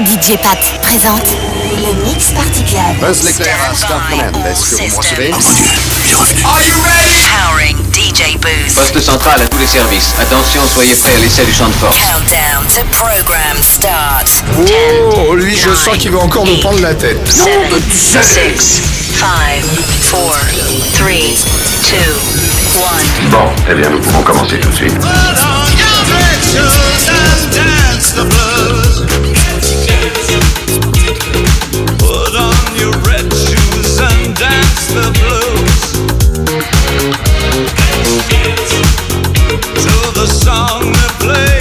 DJ Pat présente le Mix Party Club. Buzz l'éclair à Star ben, Command. Are you ready? Powering DJ Boost. Poste central à tous les services. Attention, soyez prêts à l'essai du champ de force. Countdown to program start. Oh, lui, je sens qu'il va encore nous prendre la tête. 6, 5, Bon, eh bien, nous pouvons commencer tout de suite. The blues. the song that plays.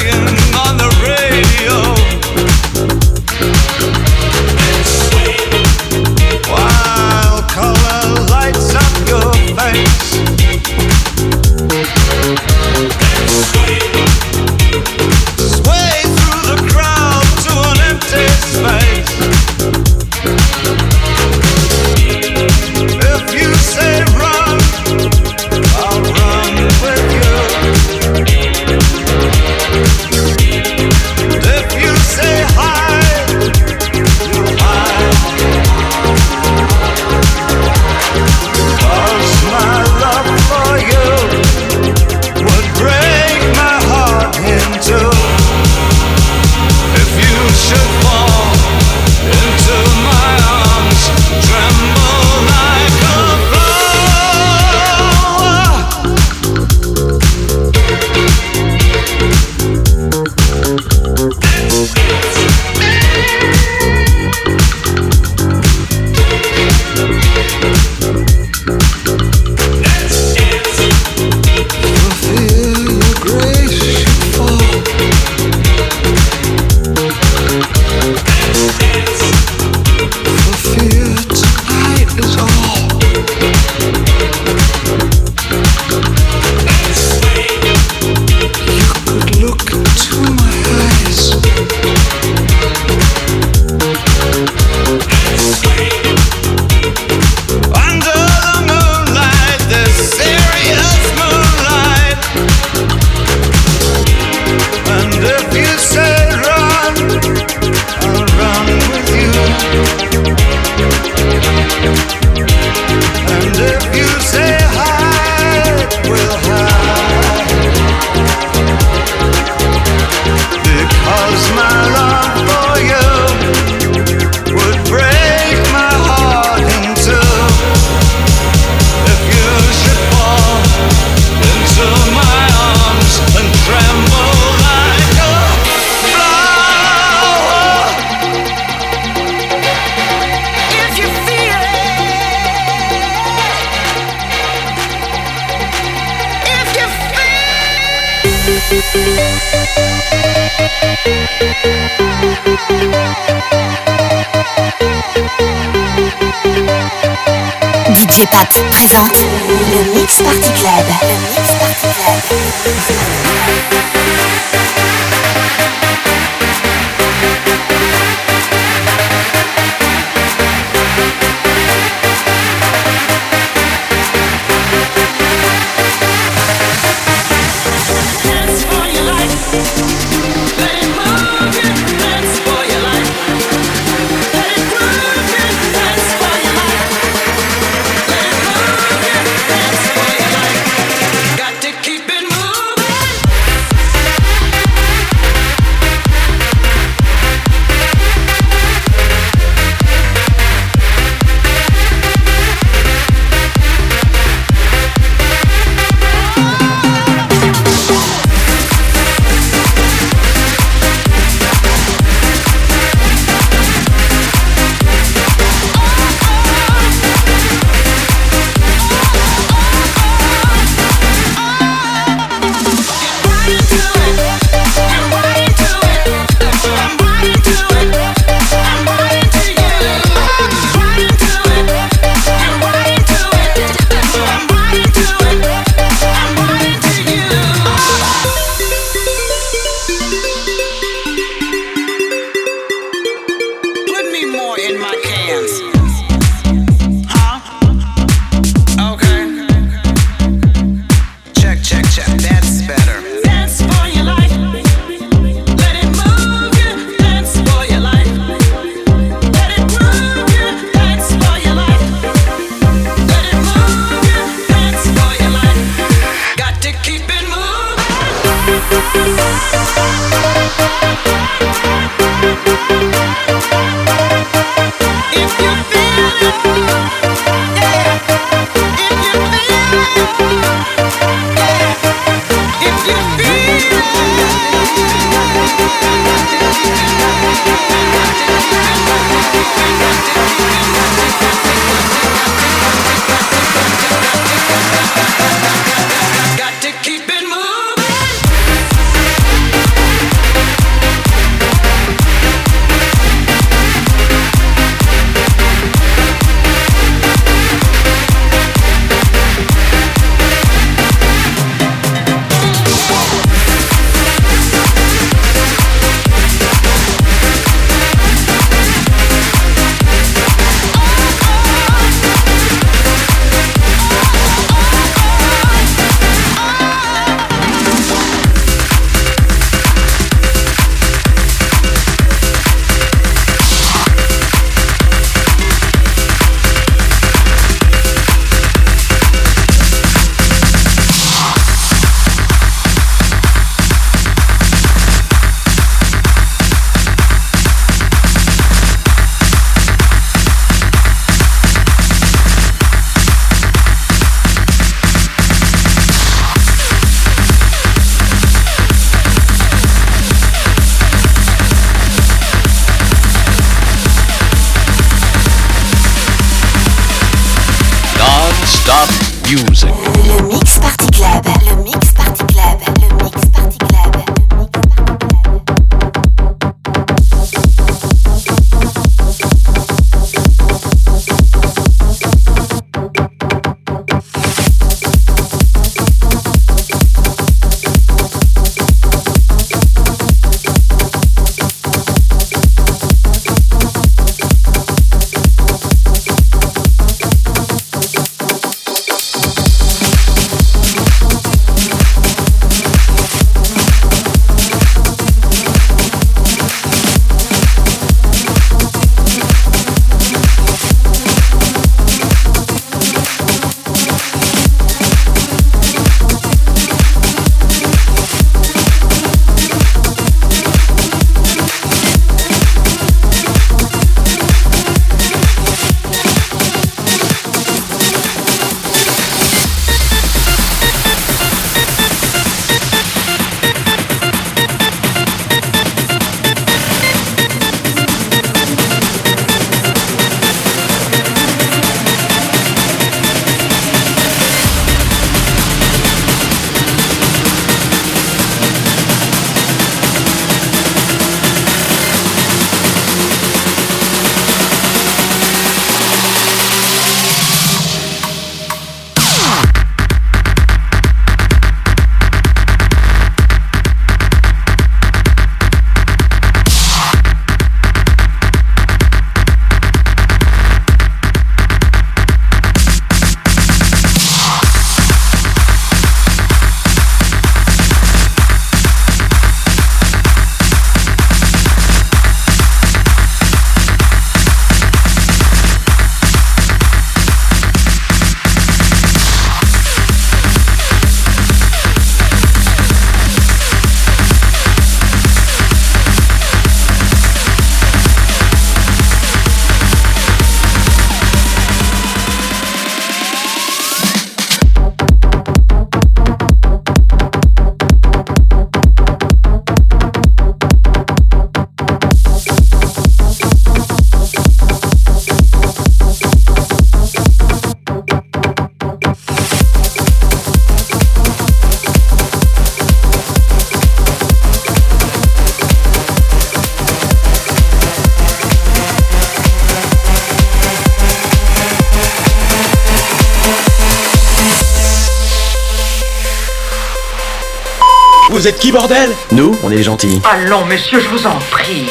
Vous êtes qui, bordel? Nous, on est les gentils. Allons, messieurs, je vous en prie.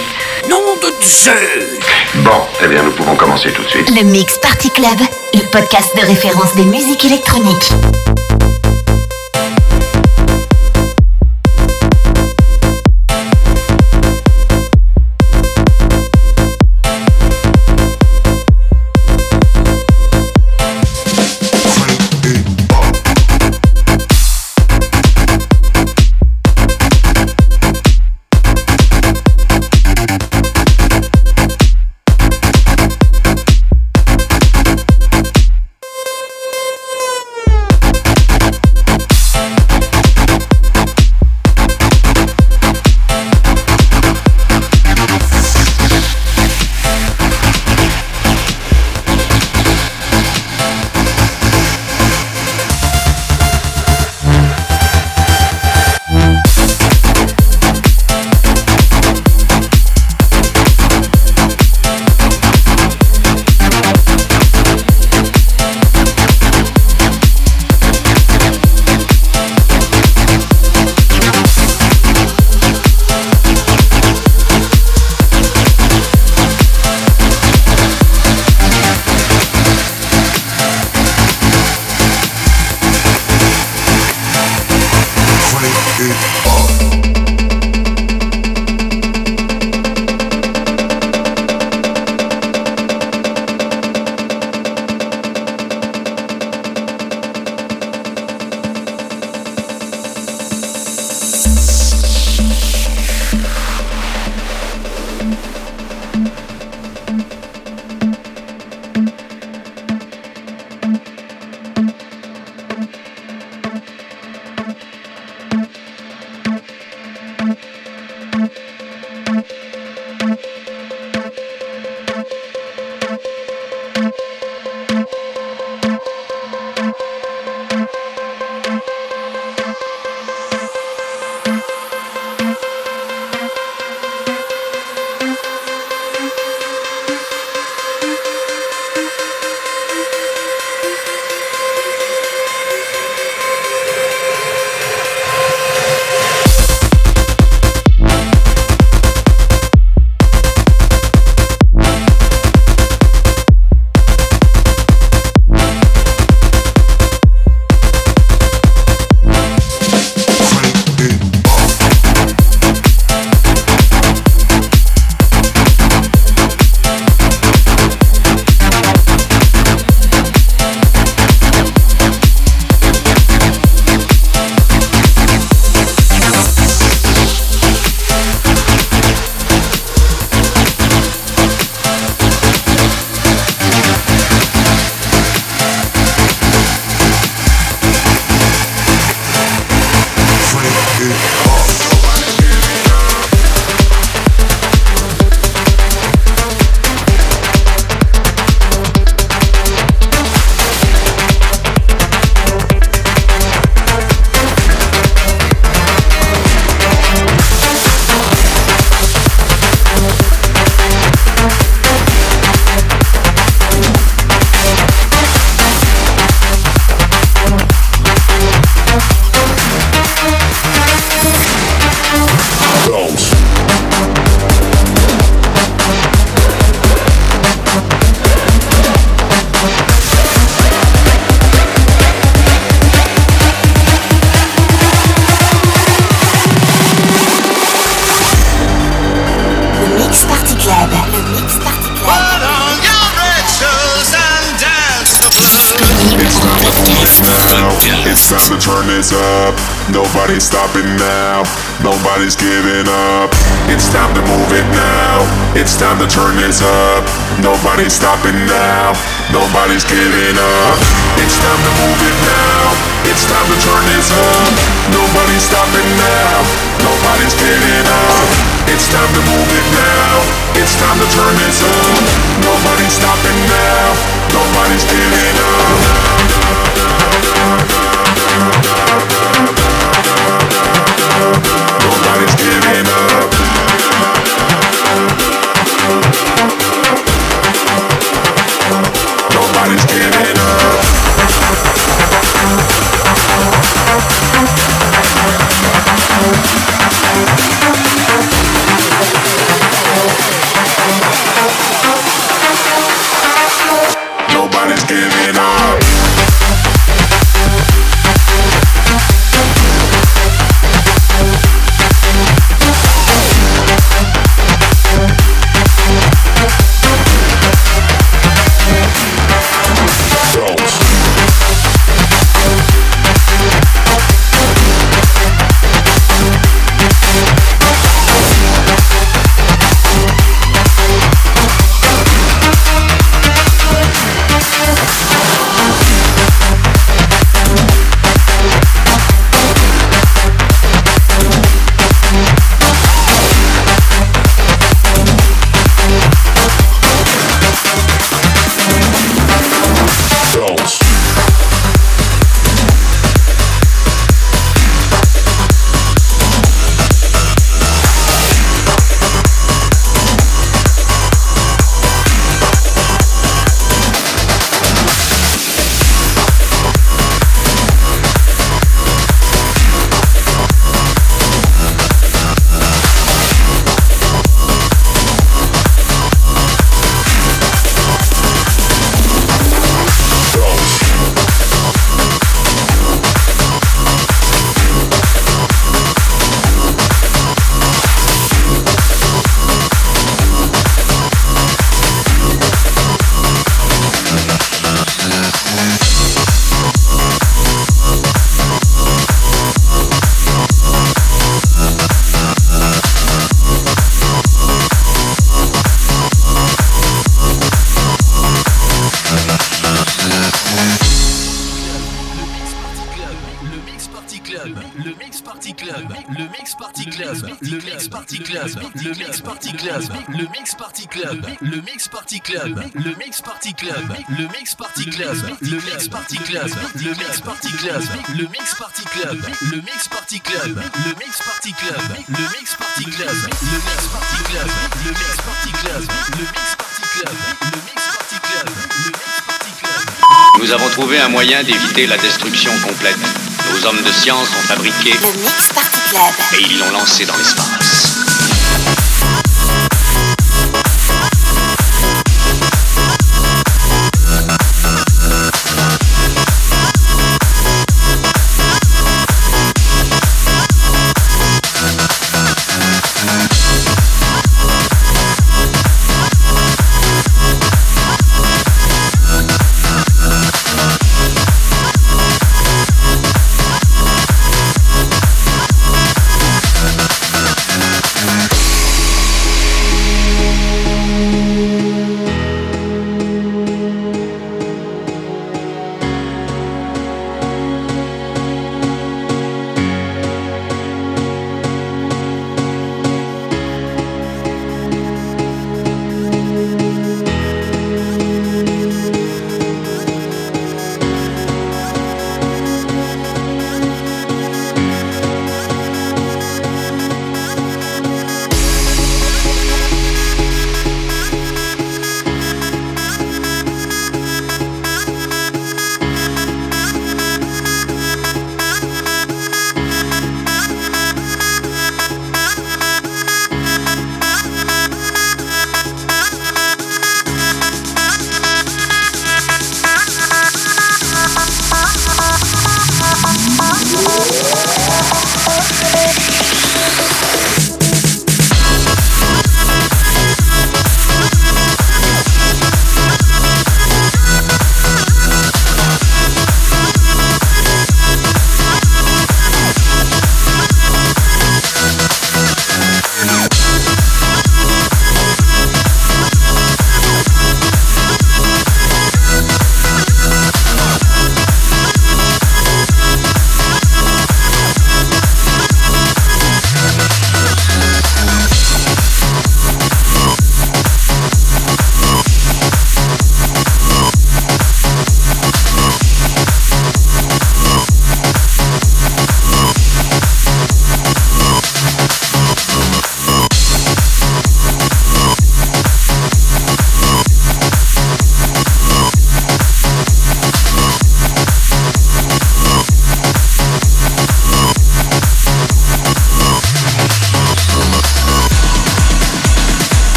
Nom de Dieu Bon, eh bien, nous pouvons commencer tout de suite. Le Mix Party Club. Le podcast de référence des musiques électroniques. Time to move it now. It's time to turn this up. Nobody's stopping now. Nobody's giving up. It's time to move it now. It's time to turn this up. Nobody's stopping now. Nobody's giving up. It's time to move it now. It's time to turn this up. Nobody's stopping now. Nobody's giving up. Club, le Mix Party Club, le Mix Party Club, le Mix Party Club, le Mix Party Club, le Mix Party Club, le Mix Party Club, le Mix Party Club, le Mix Party Club, le Mix Party Club, le Mix Party Club, le Mix Party Club, le Mix Party Club, le Mix Party Club, le Mix Party Club. Nous avons trouvé un moyen d'éviter la destruction complète. Nos hommes de science ont fabriqué Le Mix Party Club. et ils l'ont lancé dans l'espace.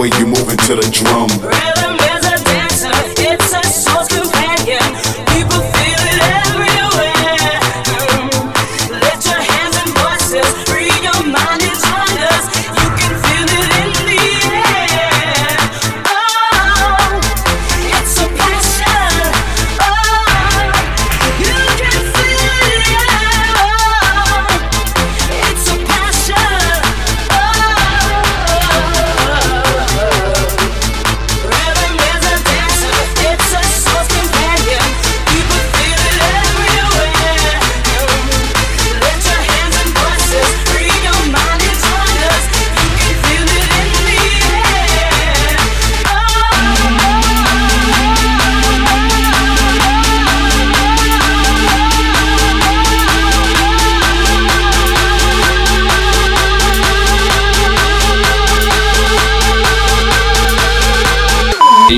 way you moving to the drum.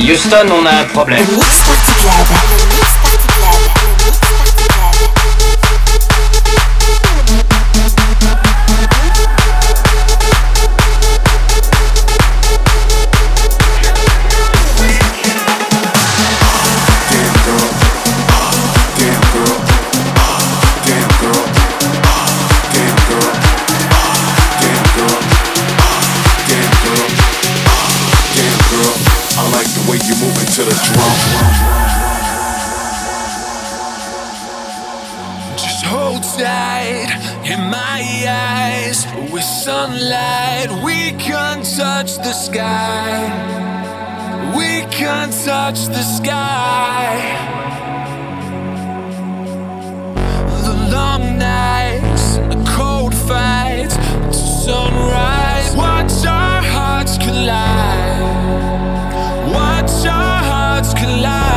Houston, on a un problème. touch the sky. We can't touch the sky. The long nights, the cold fights, the sunrise. Watch our hearts collide. Watch our hearts collide.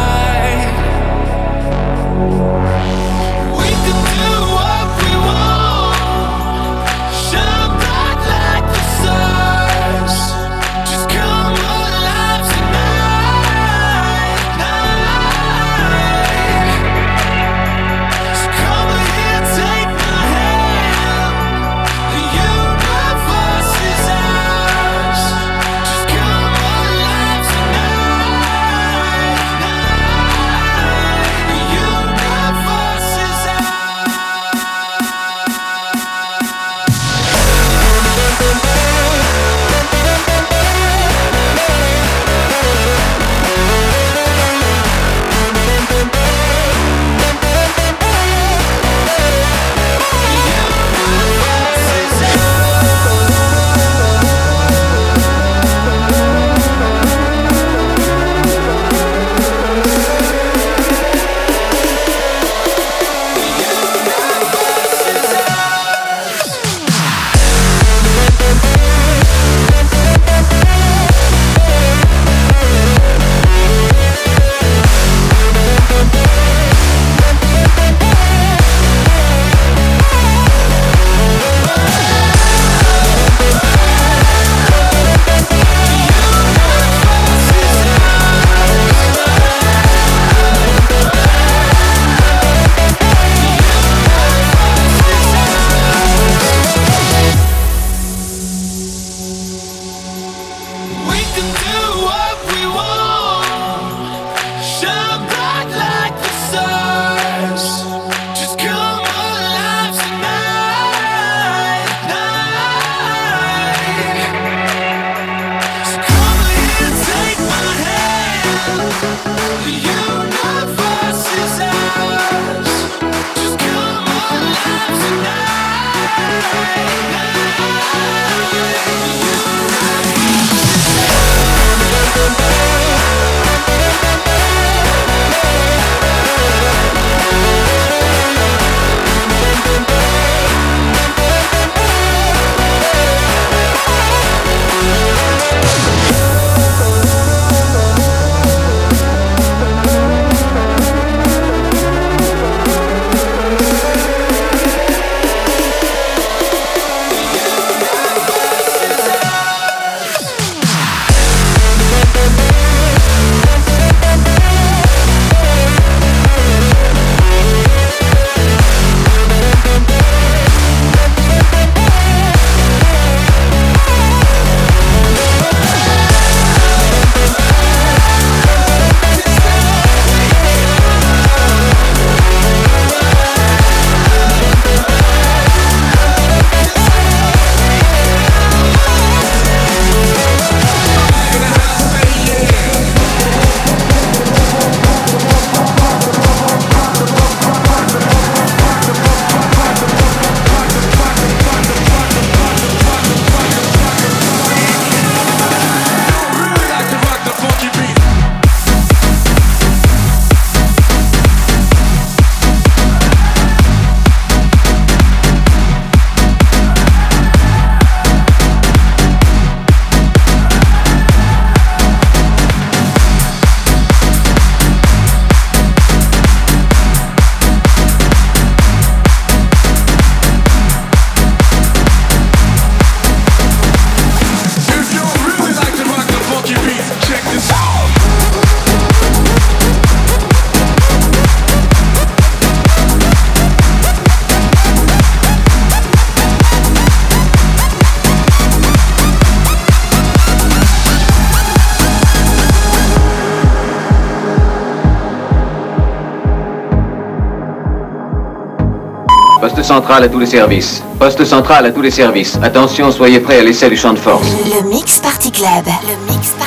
Central à tous les services. Poste central à tous les services. Attention, soyez prêts à l'essai du champ de force. Le Mix Party Club. Le Mix Party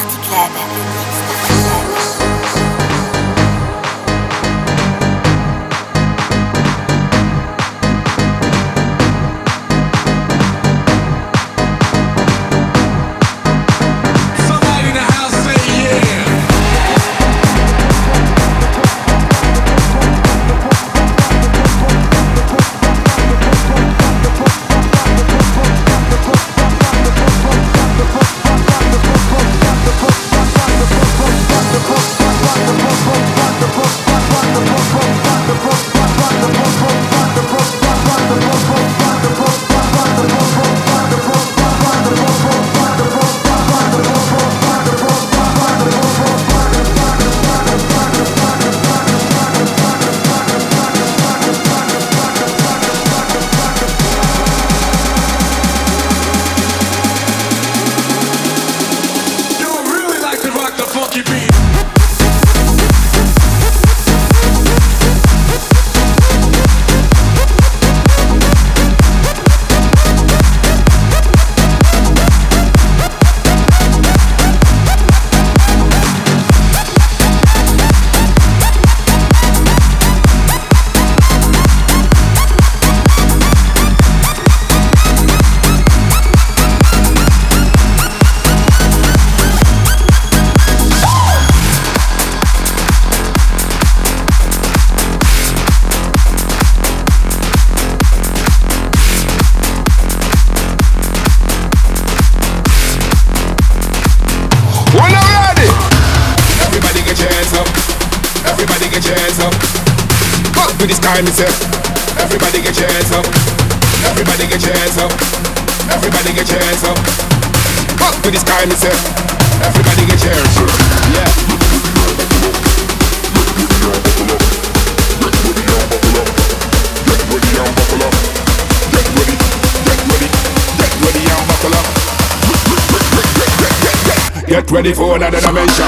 Get ready for another dimension.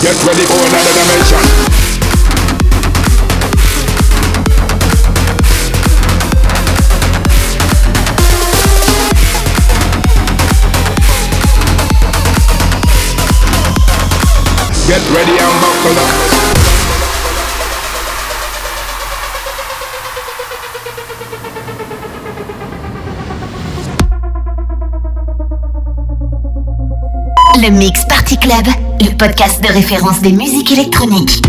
Get ready for another dimension. Le Mix Party Club, le podcast de référence des musiques électroniques.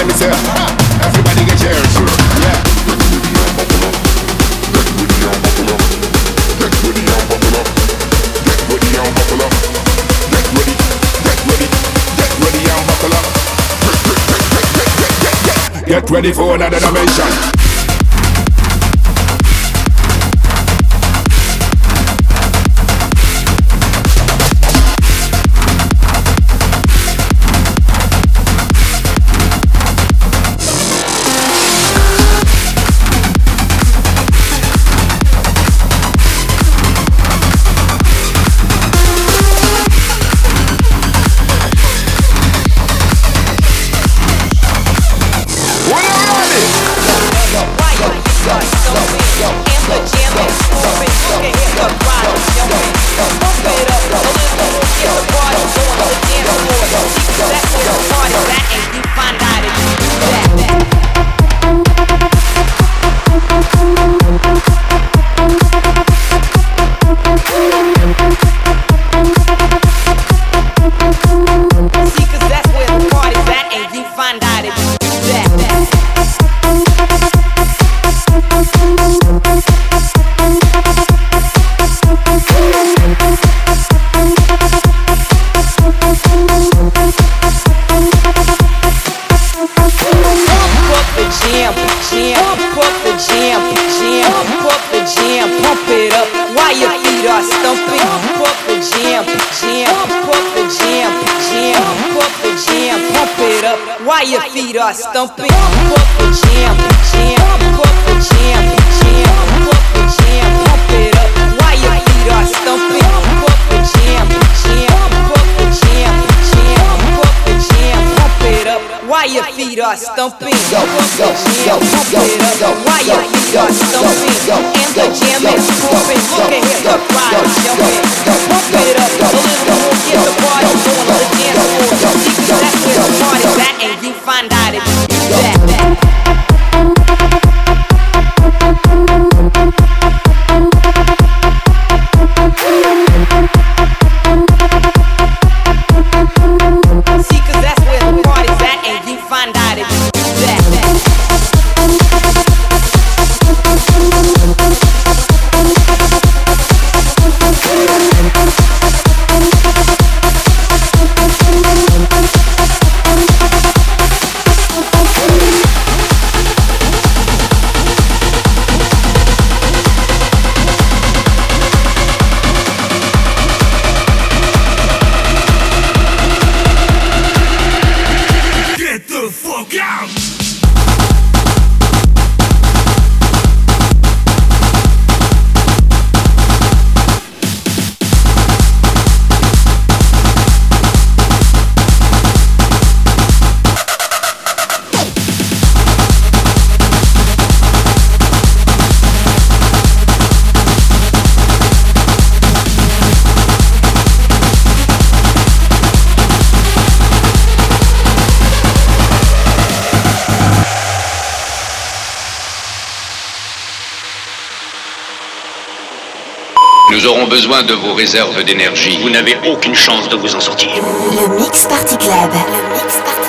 wine, me say! Ah, everybody get your hands up, yeah. Get with the bubble up. Get with the bubble up. Get with the bubble up. Up. Get ready, get ready, get ready and buckle up. Get ready for another dimension. melhor estão pedindo corpo tinha, tinha, corpo tinha, tinha, corpo tinha, opera. Why you melhor estão pedindo corpo tinha, tinha, corpo tinha, tinha, corpo tinha, opera. Why you melhor estão pedindo corpo tinha, opera. Why you melhor estão pedindo and the jam is moving. Look at here, the crowd jumping. Pump it up a little more, get the party going. Nous aurons besoin de vos réserves d'énergie. Vous n'avez aucune chance de vous en sortir. Le Mix Party Club. Le Mix Party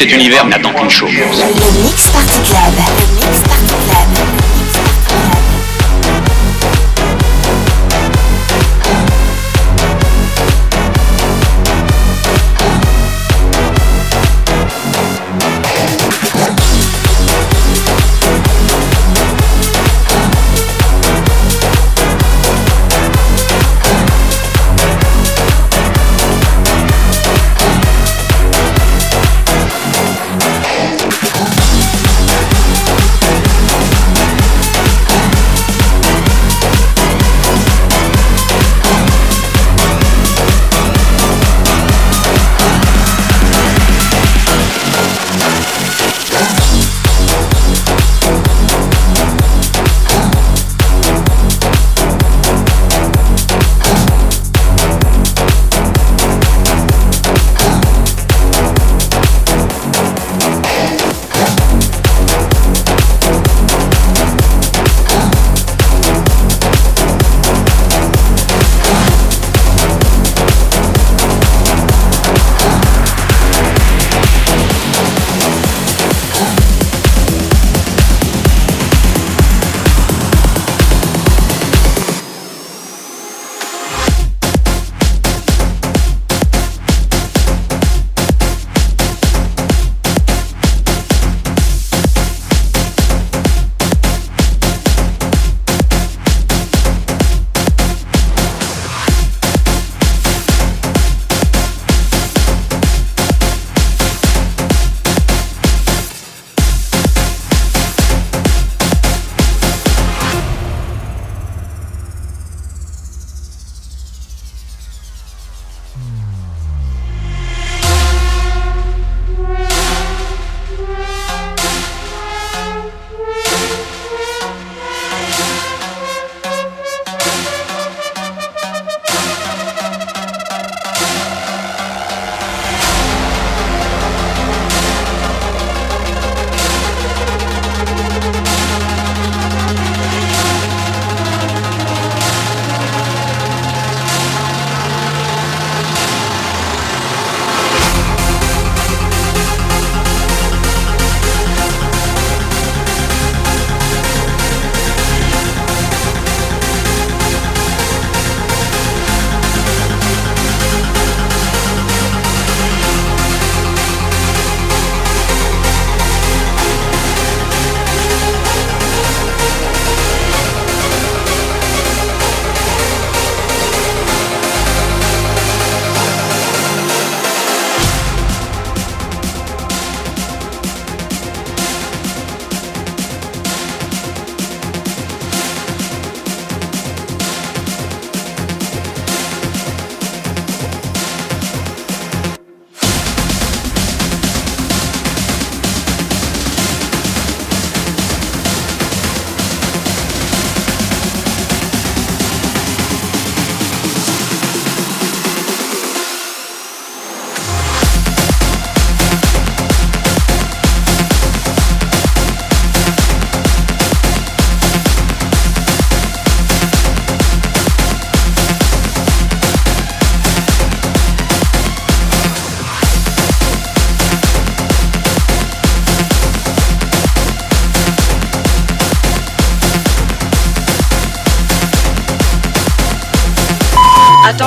cet univers n'attend qu'une chose.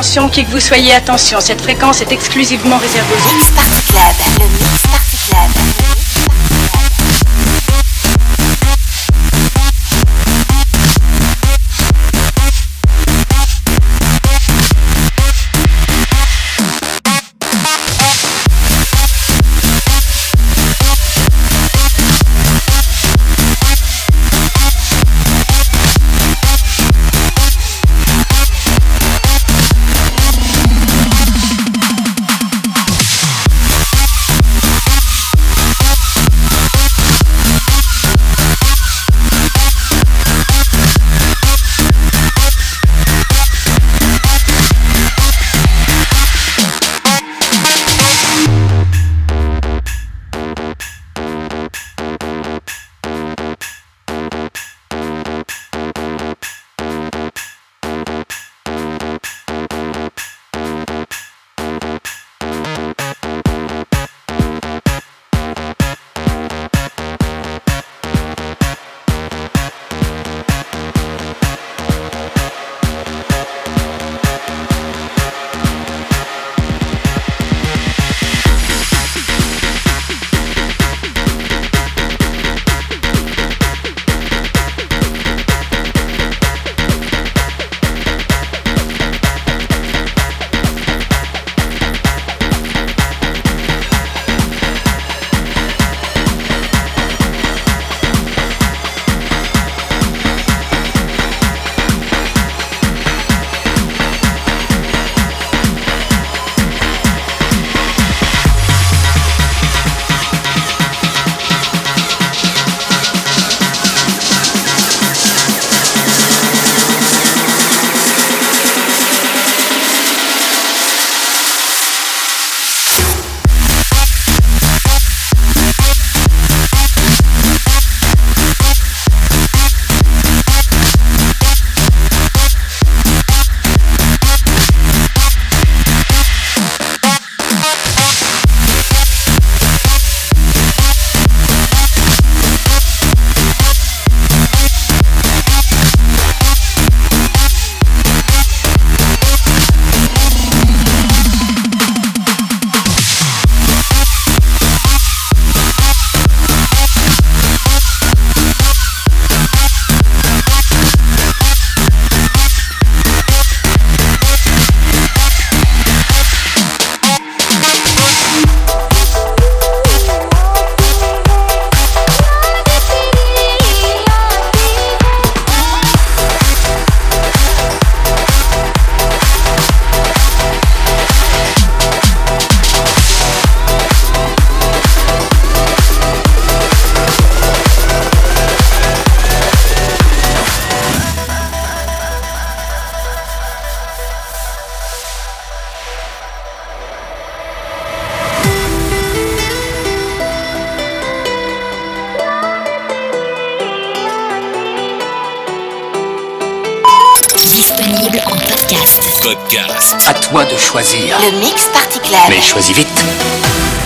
Attention, qui que vous soyez, attention, cette fréquence est exclusivement réservée aux Party Club. Toi de choisir. Le Mix Party Club. Mais choisis vite.